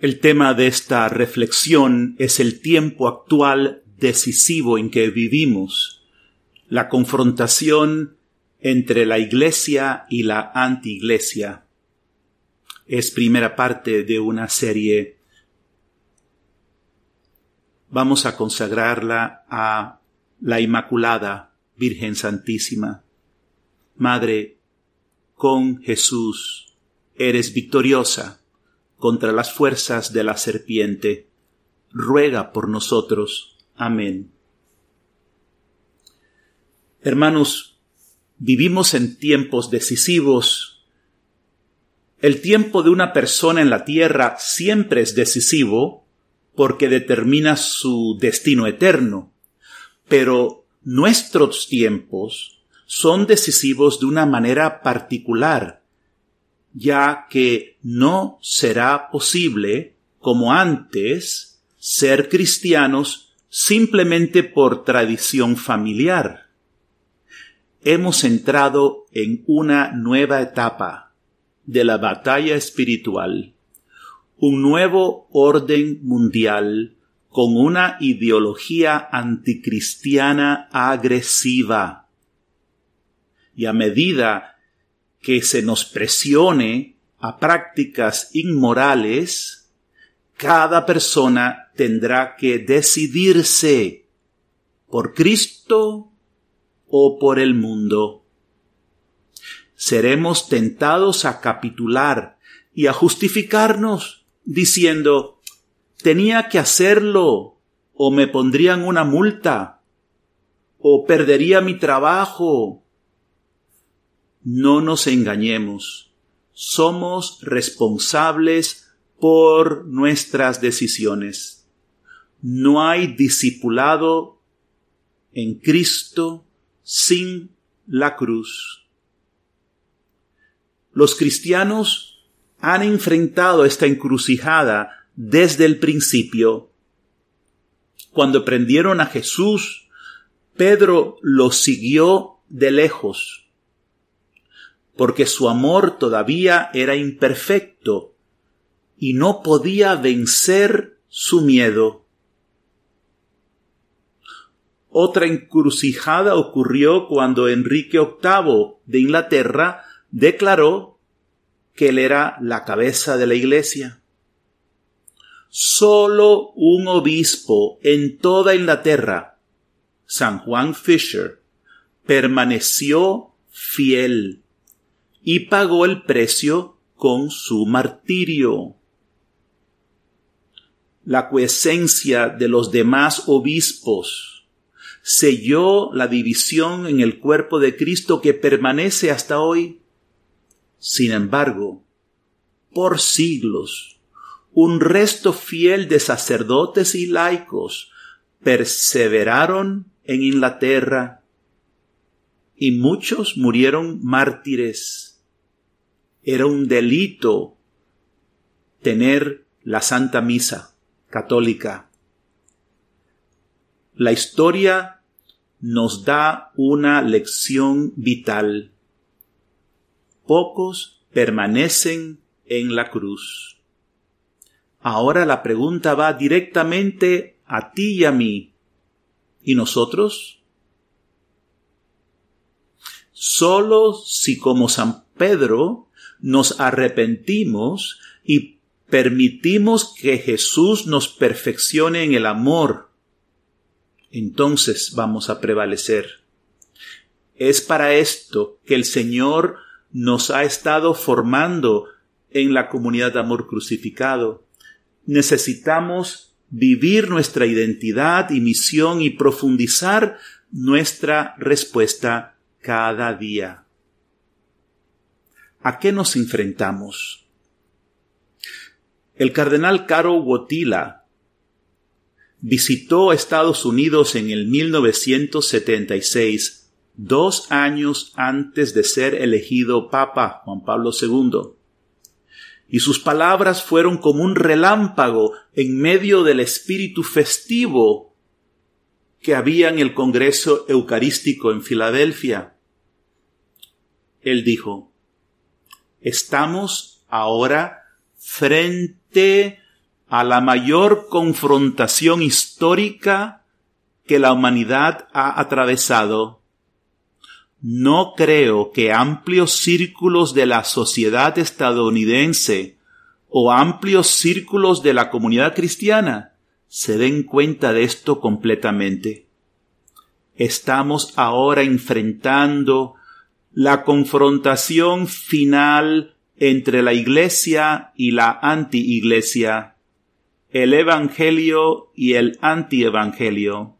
El tema de esta reflexión es el tiempo actual decisivo en que vivimos, la confrontación entre la iglesia y la antiiglesia. Es primera parte de una serie. Vamos a consagrarla a la Inmaculada Virgen Santísima. Madre, con Jesús eres victoriosa contra las fuerzas de la serpiente. Ruega por nosotros. Amén. Hermanos, vivimos en tiempos decisivos. El tiempo de una persona en la tierra siempre es decisivo porque determina su destino eterno. Pero nuestros tiempos son decisivos de una manera particular ya que no será posible, como antes, ser cristianos simplemente por tradición familiar. Hemos entrado en una nueva etapa de la batalla espiritual, un nuevo orden mundial con una ideología anticristiana agresiva. Y a medida que se nos presione a prácticas inmorales, cada persona tendrá que decidirse por Cristo o por el mundo. Seremos tentados a capitular y a justificarnos diciendo tenía que hacerlo o me pondrían una multa o perdería mi trabajo no nos engañemos. Somos responsables por nuestras decisiones. No hay discipulado en Cristo sin la cruz. Los cristianos han enfrentado esta encrucijada desde el principio. Cuando prendieron a Jesús, Pedro lo siguió de lejos porque su amor todavía era imperfecto y no podía vencer su miedo. Otra encrucijada ocurrió cuando Enrique VIII de Inglaterra declaró que él era la cabeza de la Iglesia. Solo un obispo en toda Inglaterra, San Juan Fisher, permaneció fiel y pagó el precio con su martirio. La coesencia de los demás obispos selló la división en el cuerpo de Cristo que permanece hasta hoy. Sin embargo, por siglos, un resto fiel de sacerdotes y laicos perseveraron en Inglaterra y muchos murieron mártires era un delito tener la Santa Misa católica. La historia nos da una lección vital. Pocos permanecen en la cruz. Ahora la pregunta va directamente a ti y a mí. ¿Y nosotros? Solo si como San Pedro nos arrepentimos y permitimos que Jesús nos perfeccione en el amor, entonces vamos a prevalecer. Es para esto que el Señor nos ha estado formando en la comunidad de amor crucificado. Necesitamos vivir nuestra identidad y misión y profundizar nuestra respuesta cada día. ¿A qué nos enfrentamos? El cardenal Caro Wotila visitó Estados Unidos en el 1976, dos años antes de ser elegido Papa Juan Pablo II. Y sus palabras fueron como un relámpago en medio del espíritu festivo que había en el Congreso Eucarístico en Filadelfia. Él dijo, Estamos ahora frente a la mayor confrontación histórica que la humanidad ha atravesado. No creo que amplios círculos de la sociedad estadounidense o amplios círculos de la comunidad cristiana se den cuenta de esto completamente. Estamos ahora enfrentando la confrontación final entre la iglesia y la anti-iglesia, el evangelio y el anti-evangelio.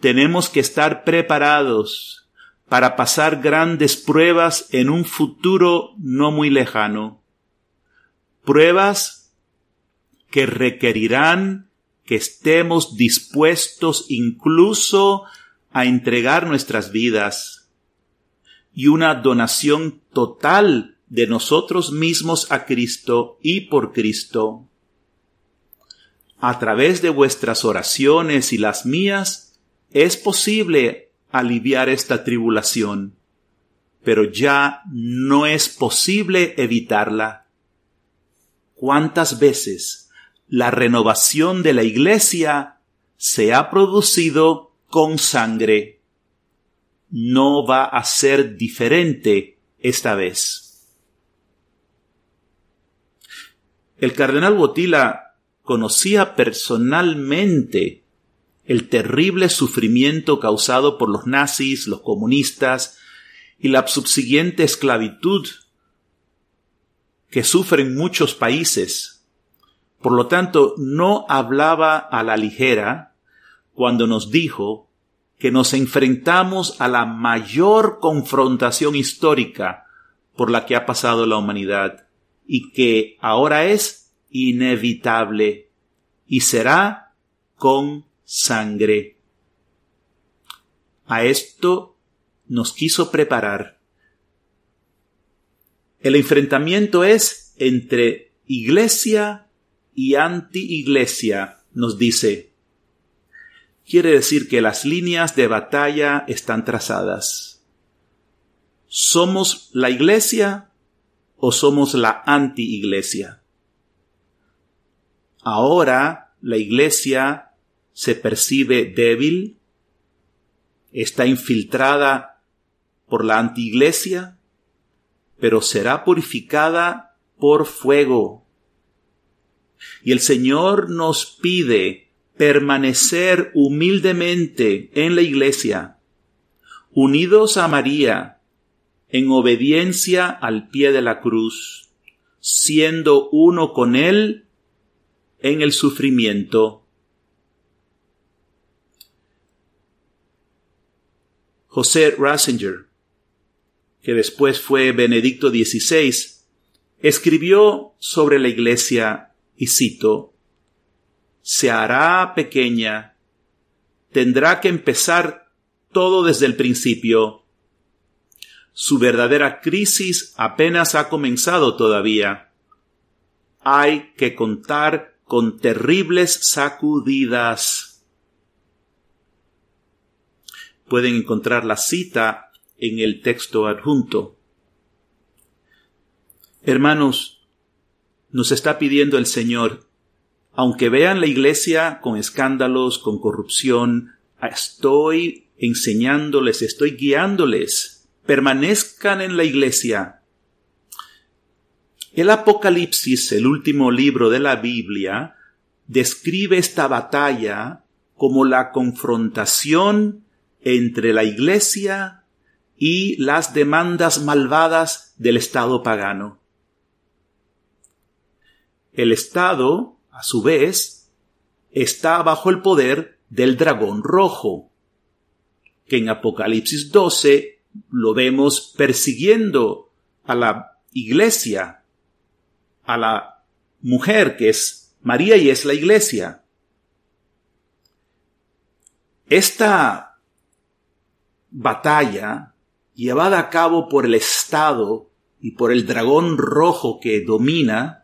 Tenemos que estar preparados para pasar grandes pruebas en un futuro no muy lejano. Pruebas que requerirán que estemos dispuestos incluso a entregar nuestras vidas y una donación total de nosotros mismos a Cristo y por Cristo. A través de vuestras oraciones y las mías, es posible aliviar esta tribulación, pero ya no es posible evitarla. ¿Cuántas veces la renovación de la Iglesia se ha producido con sangre? No va a ser diferente esta vez. El cardenal Botila conocía personalmente el terrible sufrimiento causado por los nazis, los comunistas y la subsiguiente esclavitud que sufren muchos países. Por lo tanto, no hablaba a la ligera cuando nos dijo que nos enfrentamos a la mayor confrontación histórica por la que ha pasado la humanidad y que ahora es inevitable y será con sangre. A esto nos quiso preparar. El enfrentamiento es entre iglesia y anti-iglesia, nos dice. Quiere decir que las líneas de batalla están trazadas. ¿Somos la iglesia o somos la anti-iglesia? Ahora la iglesia se percibe débil, está infiltrada por la anti-iglesia, pero será purificada por fuego. Y el Señor nos pide permanecer humildemente en la iglesia, unidos a María, en obediencia al pie de la cruz, siendo uno con Él en el sufrimiento. José Ratzinger, que después fue Benedicto XVI, escribió sobre la iglesia y cito, se hará pequeña, tendrá que empezar todo desde el principio, su verdadera crisis apenas ha comenzado todavía. Hay que contar con terribles sacudidas. Pueden encontrar la cita en el texto adjunto. Hermanos, nos está pidiendo el Señor, aunque vean la iglesia con escándalos, con corrupción, estoy enseñándoles, estoy guiándoles permanezcan en la iglesia. El Apocalipsis, el último libro de la Biblia, describe esta batalla como la confrontación entre la iglesia y las demandas malvadas del Estado pagano. El Estado, a su vez, está bajo el poder del dragón rojo, que en Apocalipsis 12 lo vemos persiguiendo a la iglesia, a la mujer que es María y es la iglesia. Esta batalla llevada a cabo por el Estado y por el dragón rojo que domina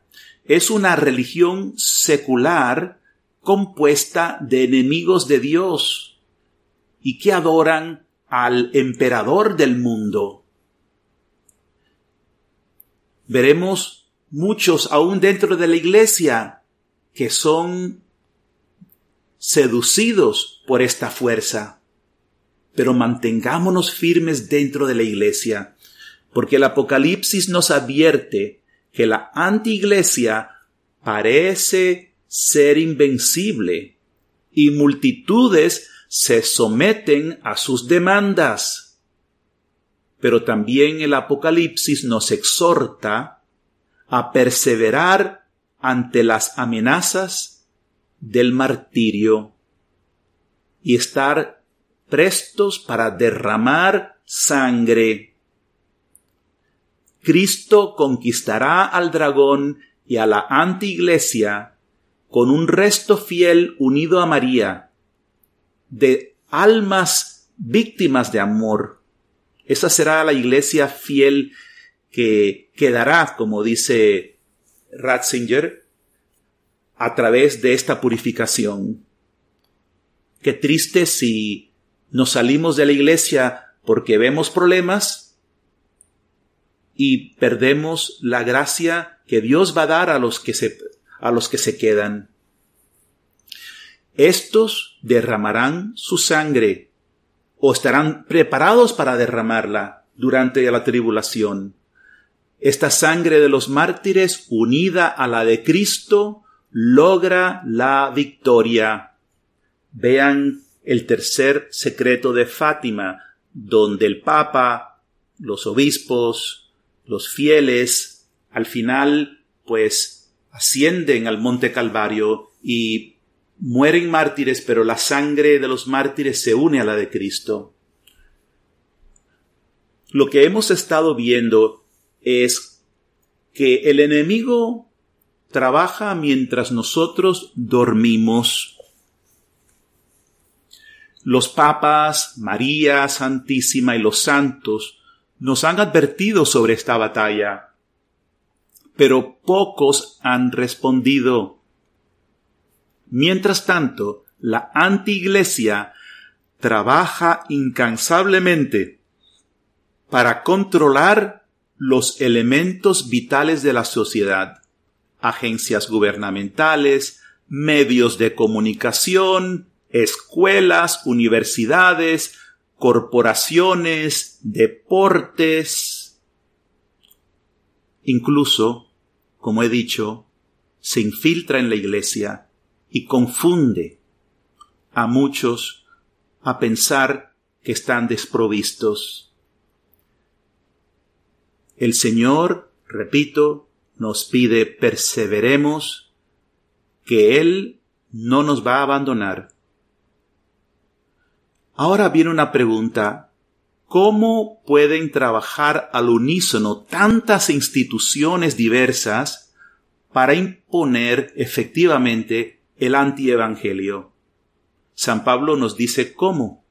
es una religión secular compuesta de enemigos de Dios y que adoran al emperador del mundo. Veremos muchos aún dentro de la iglesia que son seducidos por esta fuerza. Pero mantengámonos firmes dentro de la iglesia, porque el Apocalipsis nos advierte que la antiiglesia parece ser invencible y multitudes se someten a sus demandas. Pero también el Apocalipsis nos exhorta a perseverar ante las amenazas del martirio y estar prestos para derramar sangre. Cristo conquistará al dragón y a la antiiglesia con un resto fiel unido a María, de almas víctimas de amor. Esa será la iglesia fiel que quedará, como dice Ratzinger, a través de esta purificación. Qué triste si nos salimos de la iglesia porque vemos problemas y perdemos la gracia que Dios va a dar a los que se, a los que se quedan. Estos derramarán su sangre o estarán preparados para derramarla durante la tribulación. Esta sangre de los mártires unida a la de Cristo logra la victoria. Vean el tercer secreto de Fátima, donde el Papa, los obispos, los fieles, al final, pues, ascienden al Monte Calvario y mueren mártires, pero la sangre de los mártires se une a la de Cristo. Lo que hemos estado viendo es que el enemigo trabaja mientras nosotros dormimos. Los papas, María Santísima y los santos nos han advertido sobre esta batalla, pero pocos han respondido. Mientras tanto, la antiiglesia trabaja incansablemente para controlar los elementos vitales de la sociedad, agencias gubernamentales, medios de comunicación, escuelas, universidades, corporaciones, deportes. Incluso, como he dicho, se infiltra en la iglesia y confunde a muchos a pensar que están desprovistos. El Señor, repito, nos pide perseveremos, que Él no nos va a abandonar. Ahora viene una pregunta. ¿Cómo pueden trabajar al unísono tantas instituciones diversas para imponer efectivamente el antievangelio. San Pablo nos dice cómo,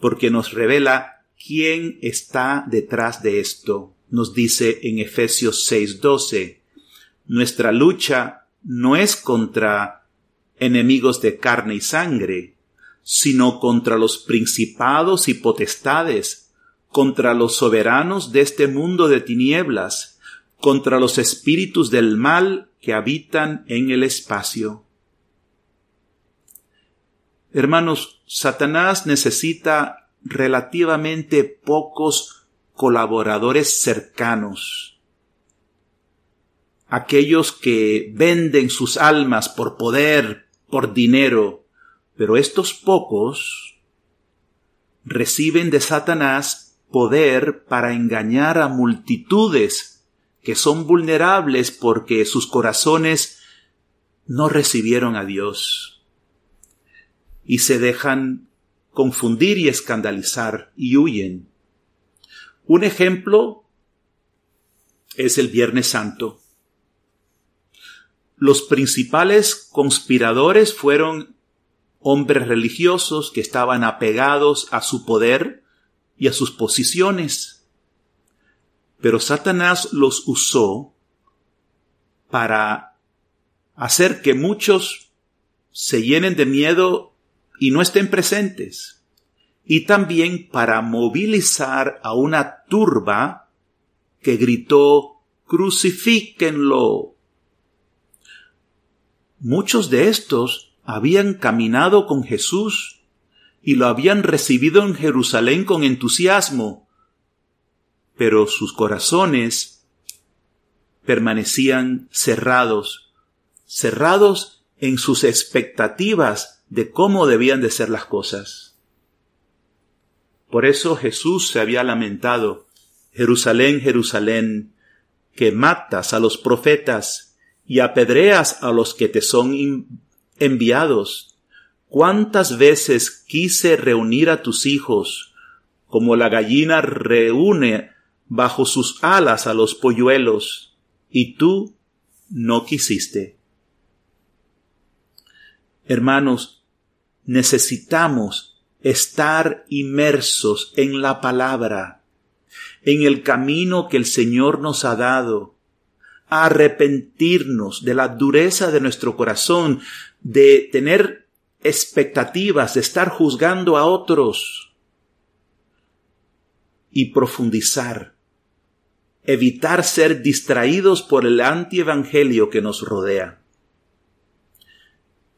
porque nos revela quién está detrás de esto. Nos dice en Efesios 6:12, nuestra lucha no es contra enemigos de carne y sangre, sino contra los principados y potestades, contra los soberanos de este mundo de tinieblas, contra los espíritus del mal que habitan en el espacio. Hermanos, Satanás necesita relativamente pocos colaboradores cercanos, aquellos que venden sus almas por poder, por dinero, pero estos pocos reciben de Satanás poder para engañar a multitudes que son vulnerables porque sus corazones no recibieron a Dios y se dejan confundir y escandalizar y huyen. Un ejemplo es el Viernes Santo. Los principales conspiradores fueron hombres religiosos que estaban apegados a su poder y a sus posiciones. Pero Satanás los usó para hacer que muchos se llenen de miedo y no estén presentes. Y también para movilizar a una turba que gritó crucifíquenlo. muchos de estos habían caminado con Jesús y lo habían recibido en Jerusalén con entusiasmo, pero sus corazones permanecían cerrados, cerrados en sus expectativas de cómo debían de ser las cosas. Por eso Jesús se había lamentado, Jerusalén, Jerusalén, que matas a los profetas y apedreas a los que te son enviados. ¿Cuántas veces quise reunir a tus hijos, como la gallina reúne bajo sus alas a los polluelos, y tú no quisiste? Hermanos, necesitamos estar inmersos en la palabra, en el camino que el Señor nos ha dado, arrepentirnos de la dureza de nuestro corazón, de tener expectativas, de estar juzgando a otros y profundizar, evitar ser distraídos por el antievangelio que nos rodea.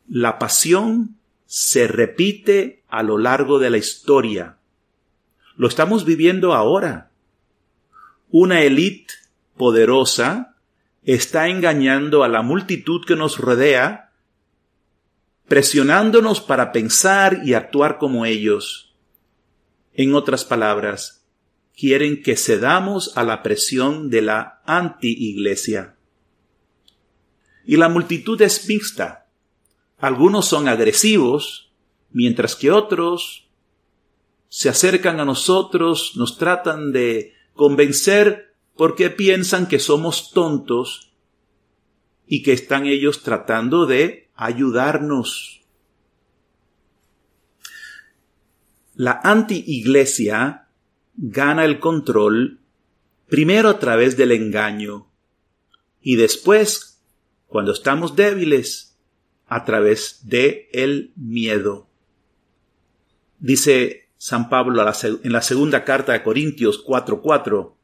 La pasión se repite a lo largo de la historia. Lo estamos viviendo ahora. Una élite poderosa está engañando a la multitud que nos rodea, presionándonos para pensar y actuar como ellos. En otras palabras, quieren que cedamos a la presión de la anti-iglesia. Y la multitud es mixta. Algunos son agresivos, mientras que otros se acercan a nosotros, nos tratan de convencer porque piensan que somos tontos y que están ellos tratando de ayudarnos. La anti-iglesia gana el control primero a través del engaño y después, cuando estamos débiles, a través de el miedo. Dice San Pablo en la segunda carta de Corintios 4:4,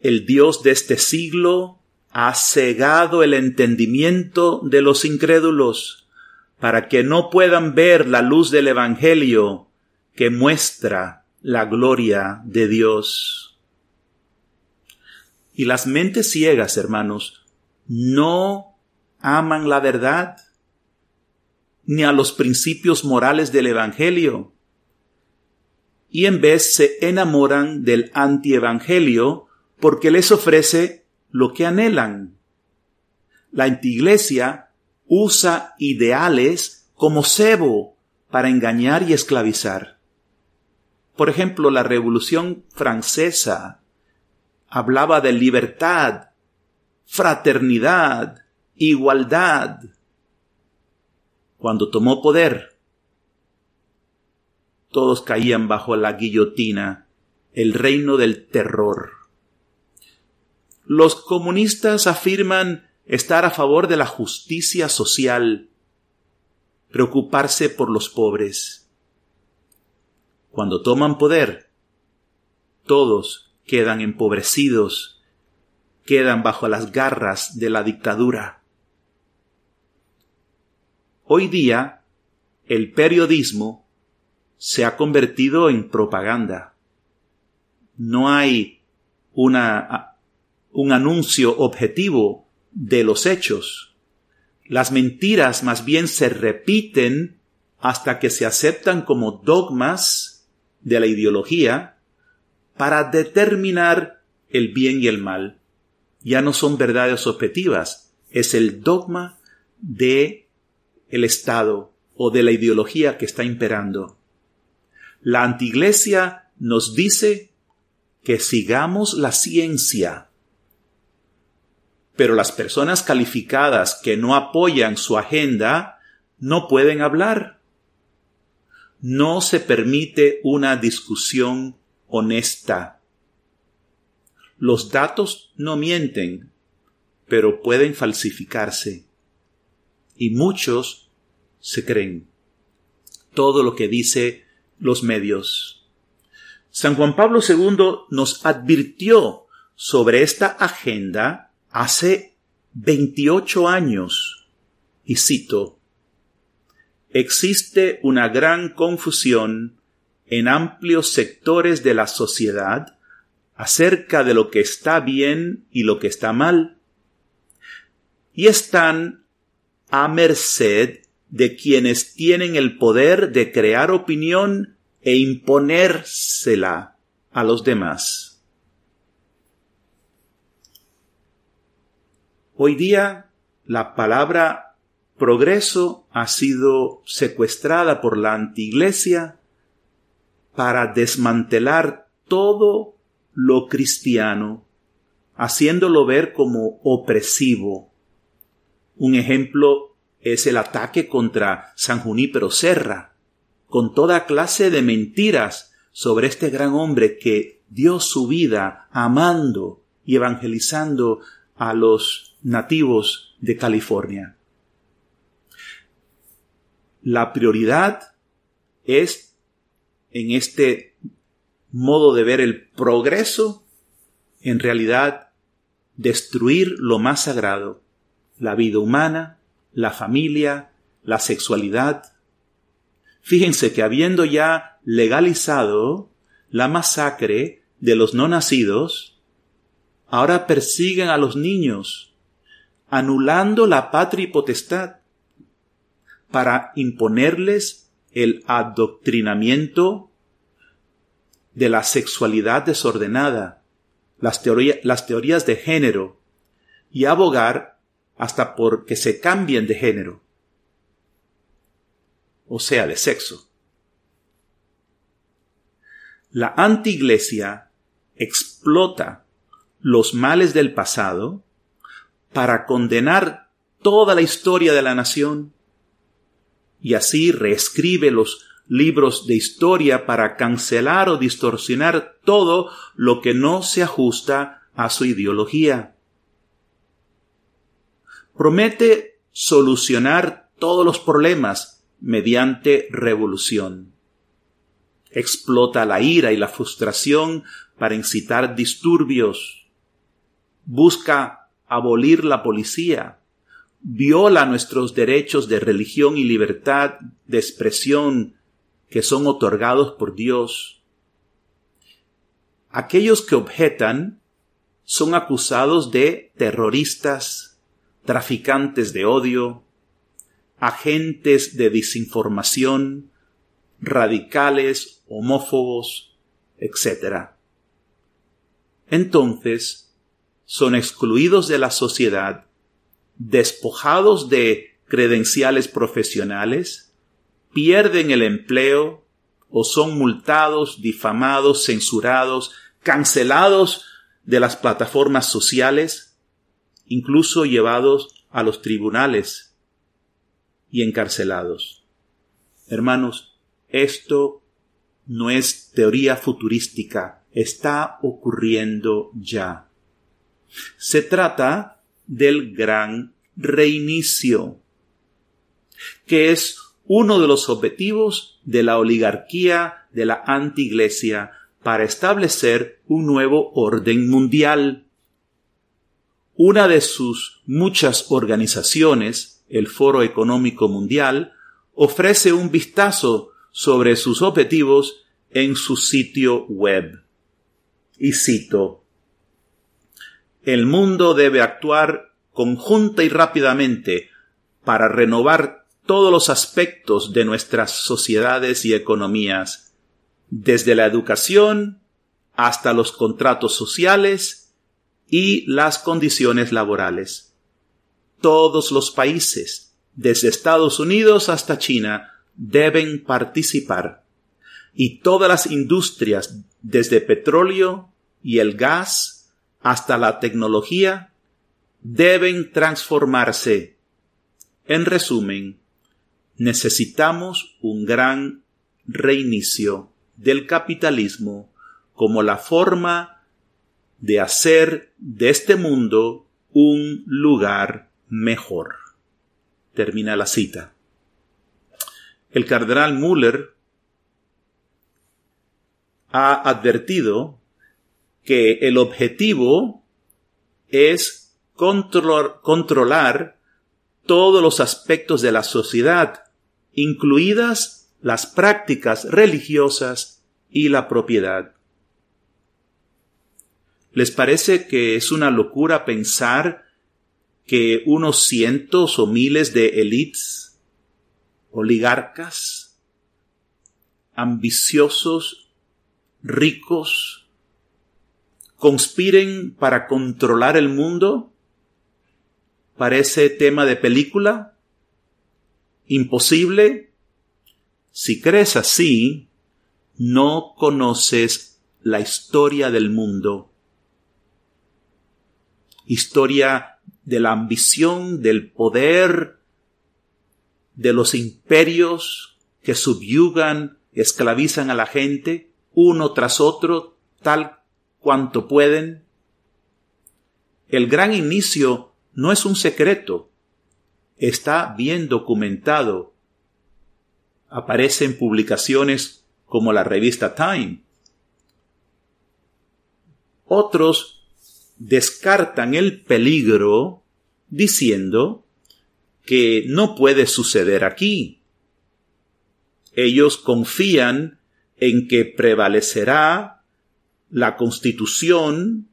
el Dios de este siglo ha cegado el entendimiento de los incrédulos para que no puedan ver la luz del Evangelio que muestra la gloria de Dios. Y las mentes ciegas, hermanos, no aman la verdad ni a los principios morales del Evangelio. Y en vez se enamoran del antievangelio porque les ofrece lo que anhelan. La antiglesia usa ideales como cebo para engañar y esclavizar. Por ejemplo, la Revolución Francesa hablaba de libertad, fraternidad, igualdad, cuando tomó poder, todos caían bajo la guillotina, el reino del terror. Los comunistas afirman estar a favor de la justicia social, preocuparse por los pobres. Cuando toman poder, todos quedan empobrecidos, quedan bajo las garras de la dictadura. Hoy día, el periodismo se ha convertido en propaganda. No hay una, un anuncio objetivo de los hechos. Las mentiras más bien se repiten hasta que se aceptan como dogmas de la ideología para determinar el bien y el mal. Ya no son verdades objetivas, es el dogma de el Estado o de la ideología que está imperando. La antiglesia nos dice que sigamos la ciencia, pero las personas calificadas que no apoyan su agenda no pueden hablar. No se permite una discusión honesta. Los datos no mienten, pero pueden falsificarse y muchos se creen todo lo que dice los medios. San Juan Pablo II nos advirtió sobre esta agenda hace 28 años Y cito, existe una gran confusión en amplios sectores de la sociedad acerca de lo que está bien y lo que está mal, y están a merced de quienes tienen el poder de crear opinión e imponérsela a los demás. Hoy día la palabra progreso ha sido secuestrada por la antiglesia para desmantelar todo lo cristiano, haciéndolo ver como opresivo. Un ejemplo es el ataque contra San Junípero Serra, con toda clase de mentiras sobre este gran hombre que dio su vida amando y evangelizando a los nativos de California. La prioridad es en este modo de ver el progreso, en realidad destruir lo más sagrado, la vida humana, la familia, la sexualidad. Fíjense que habiendo ya legalizado la masacre de los no nacidos, ahora persiguen a los niños, anulando la patria y potestad para imponerles el adoctrinamiento de la sexualidad desordenada, las, teorías de género, y abogar hasta por que se cambien de género, o sea, de sexo. La antiglesia explota los males del pasado para condenar toda la historia de la nación y así reescribe los libros de historia para cancelar o distorsionar todo lo que no se ajusta a su ideología. Promete solucionar todos los problemas mediante revolución. Explota la ira y la frustración para incitar disturbios. Busca abolir la policía, viola nuestros derechos de religión y libertad de expresión que son otorgados por Dios. Aquellos que objetan son acusados de terroristas, traficantes de odio, agentes de desinformación, radicales, homófobos, etc. Entonces, son excluidos de la sociedad, despojados de credenciales profesionales, pierden el empleo o son multados, difamados, censurados, cancelados de las plataformas sociales, incluso llevados a los tribunales y encarcelados. Hermanos, esto no es teoría futurística, está ocurriendo ya. Se trata del gran reinicio, que es uno de los objetivos de la oligarquía de la antiglesia para establecer un nuevo orden mundial. Una de sus muchas organizaciones, el Foro Económico Mundial, ofrece un vistazo sobre sus objetivos en su sitio web. Y cito, El mundo debe actuar conjunta y rápidamente para renovar todos los aspectos de nuestras sociedades y economías, desde la educación hasta los contratos sociales y las condiciones laborales. Todos los países, desde Estados Unidos hasta China, deben participar y todas las industrias, desde petróleo y el gas hasta la tecnología, deben transformarse. En resumen, necesitamos un gran reinicio del capitalismo como la forma de hacer de este mundo un lugar mejor. Termina la cita. El cardenal Müller ha advertido que el objetivo es controlar todos los aspectos de la sociedad, incluidas las prácticas religiosas y la propiedad. ¿Les parece que es una locura pensar que unos cientos o miles de élites, oligarcas, ambiciosos, ricos, conspiren para controlar el mundo? ¿Parece tema de película? ¿Imposible? Si crees así, no conoces la historia del mundo. Historia de la ambición, del poder, de los imperios que subyugan, esclavizan a la gente, uno tras otro, tal cuanto pueden. El gran inicio no es un secreto, está bien documentado. Aparece en publicaciones como la revista Time. Otros descartan el peligro diciendo que no puede suceder aquí. Ellos confían en que prevalecerá la constitución,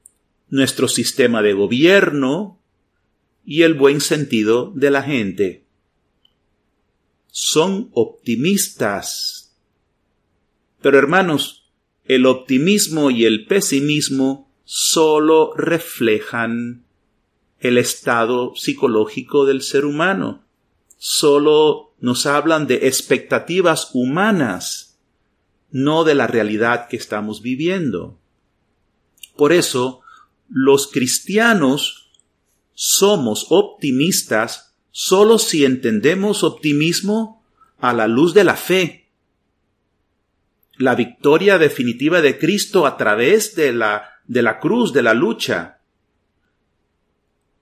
nuestro sistema de gobierno y el buen sentido de la gente. Son optimistas. Pero hermanos, el optimismo y el pesimismo solo reflejan el estado psicológico del ser humano. Solo nos hablan de expectativas humanas, no de la realidad que estamos viviendo. Por eso, los cristianos somos optimistas solo si entendemos optimismo a la luz de la fe. La victoria definitiva de Cristo a través de la de la cruz, de la lucha.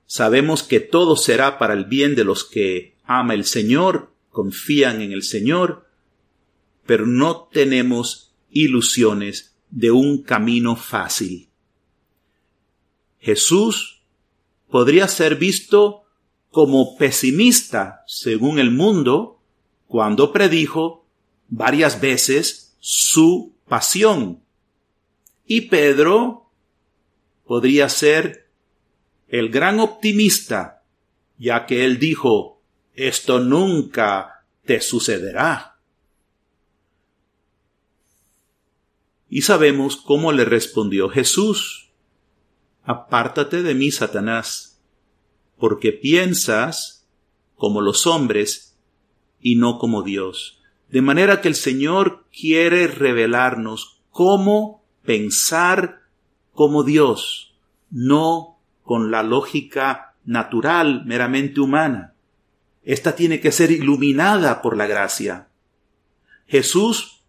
Sabemos que todo será para el bien de los que ama el Señor, confían en el Señor, pero no tenemos ilusiones de un camino fácil. Jesús podría ser visto como pesimista según el mundo cuando predijo varias veces su pasión. Y Pedro podría ser el gran optimista, ya que él dijo, esto nunca te sucederá. Y sabemos cómo le respondió Jesús. Apártate de mí, Satanás, porque piensas como los hombres y no como Dios. De manera que el Señor quiere revelarnos cómo pensar como Dios, no con la lógica natural, meramente humana. Esta tiene que ser iluminada por la gracia. Jesús,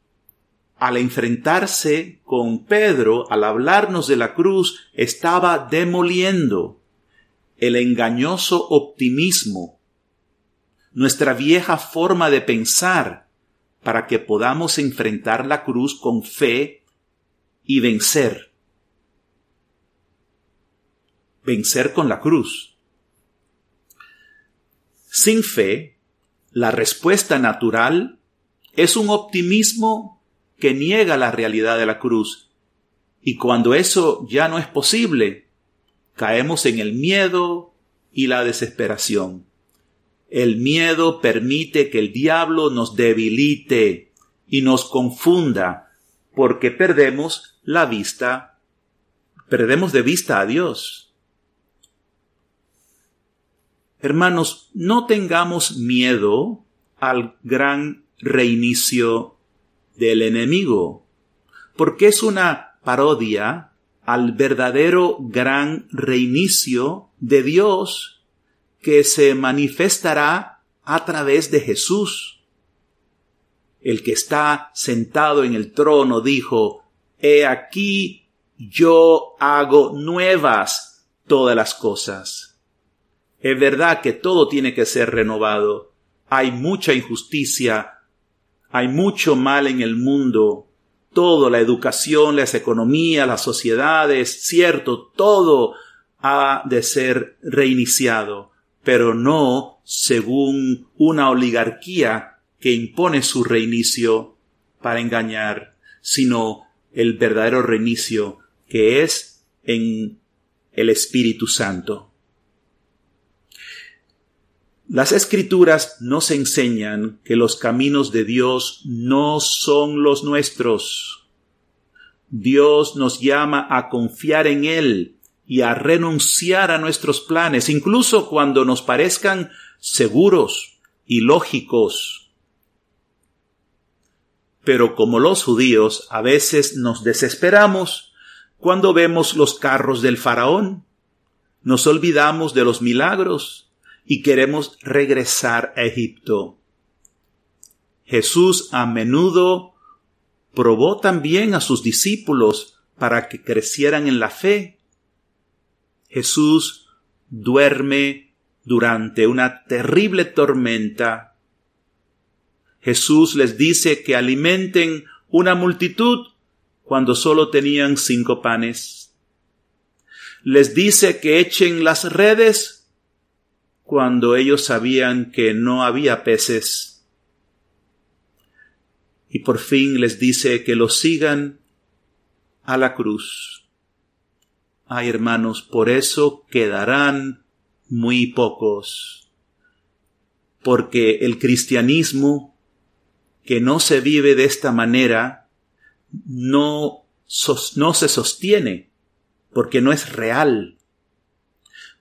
al enfrentarse con Pedro, al hablarnos de la cruz, estaba demoliendo el engañoso optimismo, nuestra vieja forma de pensar, para que podamos enfrentar la cruz con fe y vencer vencer con la cruz. Sin fe, la respuesta natural es un optimismo que niega la realidad de la cruz. Y cuando eso ya no es posible, caemos en el miedo y la desesperación. El miedo permite que el diablo nos debilite y nos confunda porque perdemos la vista, perdemos de vista a Dios. Hermanos, no tengamos miedo al gran reinicio del enemigo, porque es una parodia al verdadero gran reinicio de Dios que se manifestará a través de Jesús. El que está sentado en el trono dijo, He aquí yo hago nuevas todas las cosas. Es verdad que todo tiene que ser renovado. Hay mucha injusticia, hay mucho mal en el mundo. Todo, la educación, las economías, las sociedades, cierto, todo ha de ser reiniciado. pero no según una oligarquía que impone su reinicio para engañar, sino el verdadero reinicio que es en el Espíritu Santo. Las escrituras nos enseñan que los caminos de Dios no son los nuestros. Dios nos llama a confiar en Él y a renunciar a nuestros planes, incluso cuando nos parezcan seguros y lógicos. Pero como los judíos a veces nos desesperamos cuando vemos los carros del faraón, nos olvidamos de los milagros y queremos regresar a Egipto. Jesús a menudo probó también a sus discípulos para que crecieran en la fe. Jesús duerme durante una terrible tormenta. Jesús les dice que alimenten una multitud cuando solo tenían cinco panes. Les dice que echen las redes cuando ellos sabían que no había peces. Y por fin les dice que lo sigan a la cruz. Ay hermanos, por eso quedarán muy pocos. Porque el cristianismo que no se vive de esta manera no, no se sostiene, porque no es real.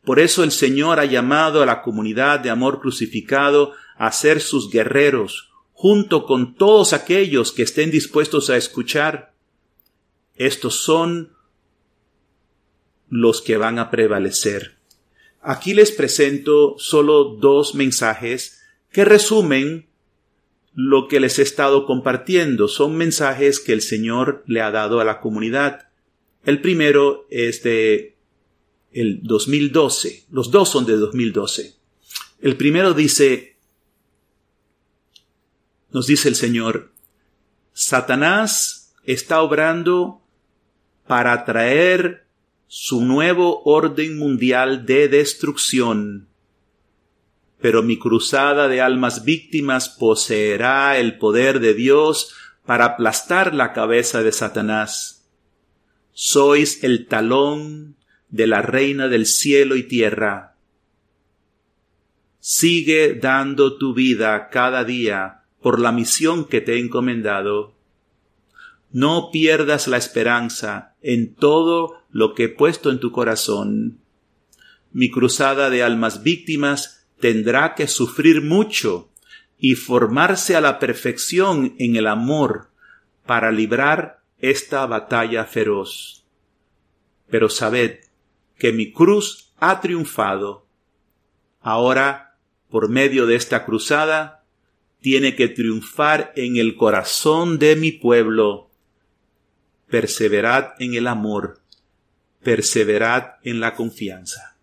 Por eso el Señor ha llamado a la comunidad de amor crucificado a ser sus guerreros, junto con todos aquellos que estén dispuestos a escuchar. Estos son los que van a prevalecer. Aquí les presento solo dos mensajes que resumen lo que les he estado compartiendo. Son mensajes que el Señor le ha dado a la comunidad. El primero es de el 2012. Los dos son de 2012. El primero dice, nos dice el Señor, Satanás está obrando para traer su nuevo orden mundial de destrucción. Pero mi cruzada de almas víctimas poseerá el poder de Dios para aplastar la cabeza de Satanás. Sois el talón de la Reina del cielo y tierra. Sigue dando tu vida cada día por la misión que te he encomendado. No pierdas la esperanza en todo lo que he puesto en tu corazón. Mi cruzada de almas víctimas tendrá que sufrir mucho y formarse a la perfección en el amor para librar esta batalla feroz. Pero sabed que mi cruz ha triunfado. Ahora, por medio de esta cruzada, tiene que triunfar en el corazón de mi pueblo. Perseverad en el amor, perseverad en la confianza.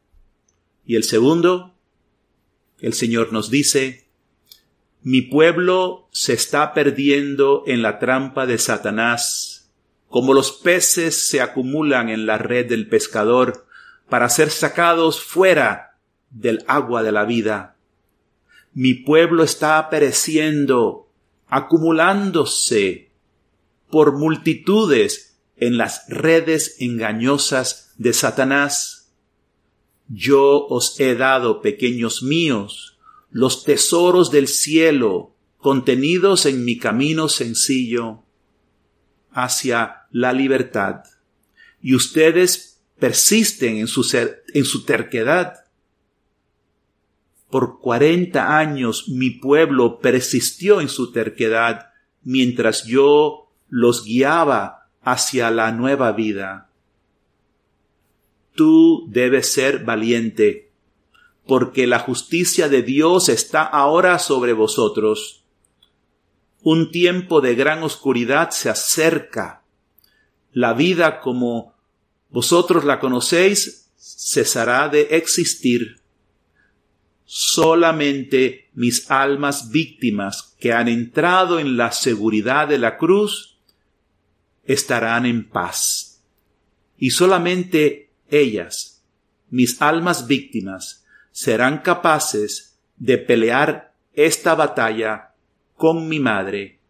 Y el segundo, el Señor nos dice, mi pueblo se está perdiendo en la trampa de Satanás, como los peces se acumulan en la red del pescador, para ser sacados fuera del agua de la vida. Mi pueblo está pereciendo, acumulándose por multitudes en las redes engañosas de Satanás. Yo os he dado, pequeños míos, los tesoros del cielo contenidos en mi camino sencillo hacia la libertad. Y ustedes persisten en su, en su terquedad. Por cuarenta años mi pueblo persistió en su terquedad mientras yo los guiaba hacia la nueva vida. Tú debes ser valiente, porque la justicia de Dios está ahora sobre vosotros. Un tiempo de gran oscuridad se acerca. La vida como vosotros la conocéis, cesará de existir. Solamente mis almas víctimas que han entrado en la seguridad de la cruz estarán en paz. Y solamente ellas, mis almas víctimas, serán capaces de pelear esta batalla con mi madre.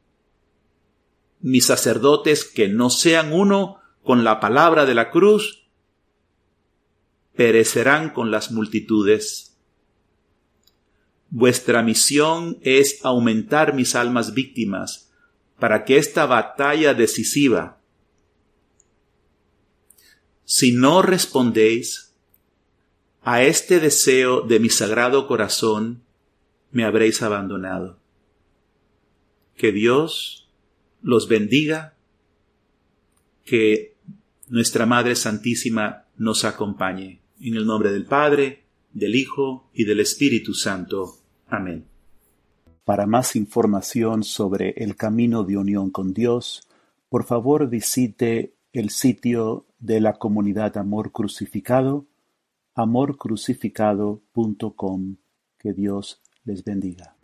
Mis sacerdotes que no sean uno con la palabra de la cruz, perecerán con las multitudes. Vuestra misión es aumentar mis almas víctimas para que esta batalla decisiva, si no respondéis a este deseo de mi sagrado corazón, me habréis abandonado. Que Dios los bendiga, que nuestra Madre Santísima nos acompañe. En el nombre del Padre, del Hijo y del Espíritu Santo. Amén. Para más información sobre el camino de unión con Dios, por favor visite el sitio de la comunidad Amor Crucificado, amorcrucificado.com. Que Dios les bendiga.